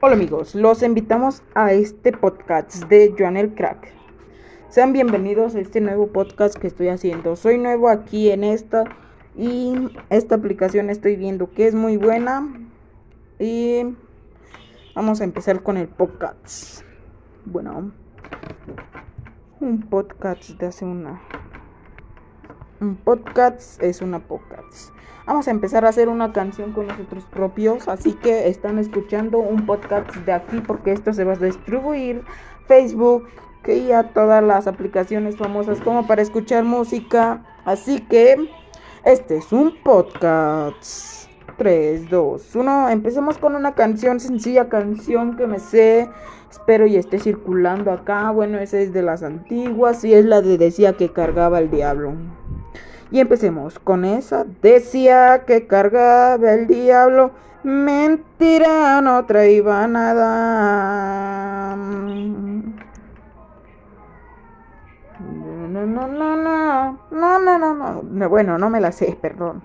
Hola amigos, los invitamos a este podcast de Joan el Crack. Sean bienvenidos a este nuevo podcast que estoy haciendo. Soy nuevo aquí en esta y esta aplicación estoy viendo que es muy buena y vamos a empezar con el podcast. Bueno, un podcast de hace una podcast es una podcast. Vamos a empezar a hacer una canción con nosotros propios, así que están escuchando un podcast de aquí porque esto se va a distribuir Facebook y a todas las aplicaciones famosas como para escuchar música. Así que este es un podcast. 3, 2, 1. Empecemos con una canción, sencilla canción que me sé. Espero y esté circulando acá. Bueno, esa es de las antiguas y es la de Decía que cargaba el diablo. Y empecemos con esa. Decía que cargaba el diablo. Mentira, no traía nada. No, no, no, no, no, no, no, no. Bueno, no me la sé, perdón.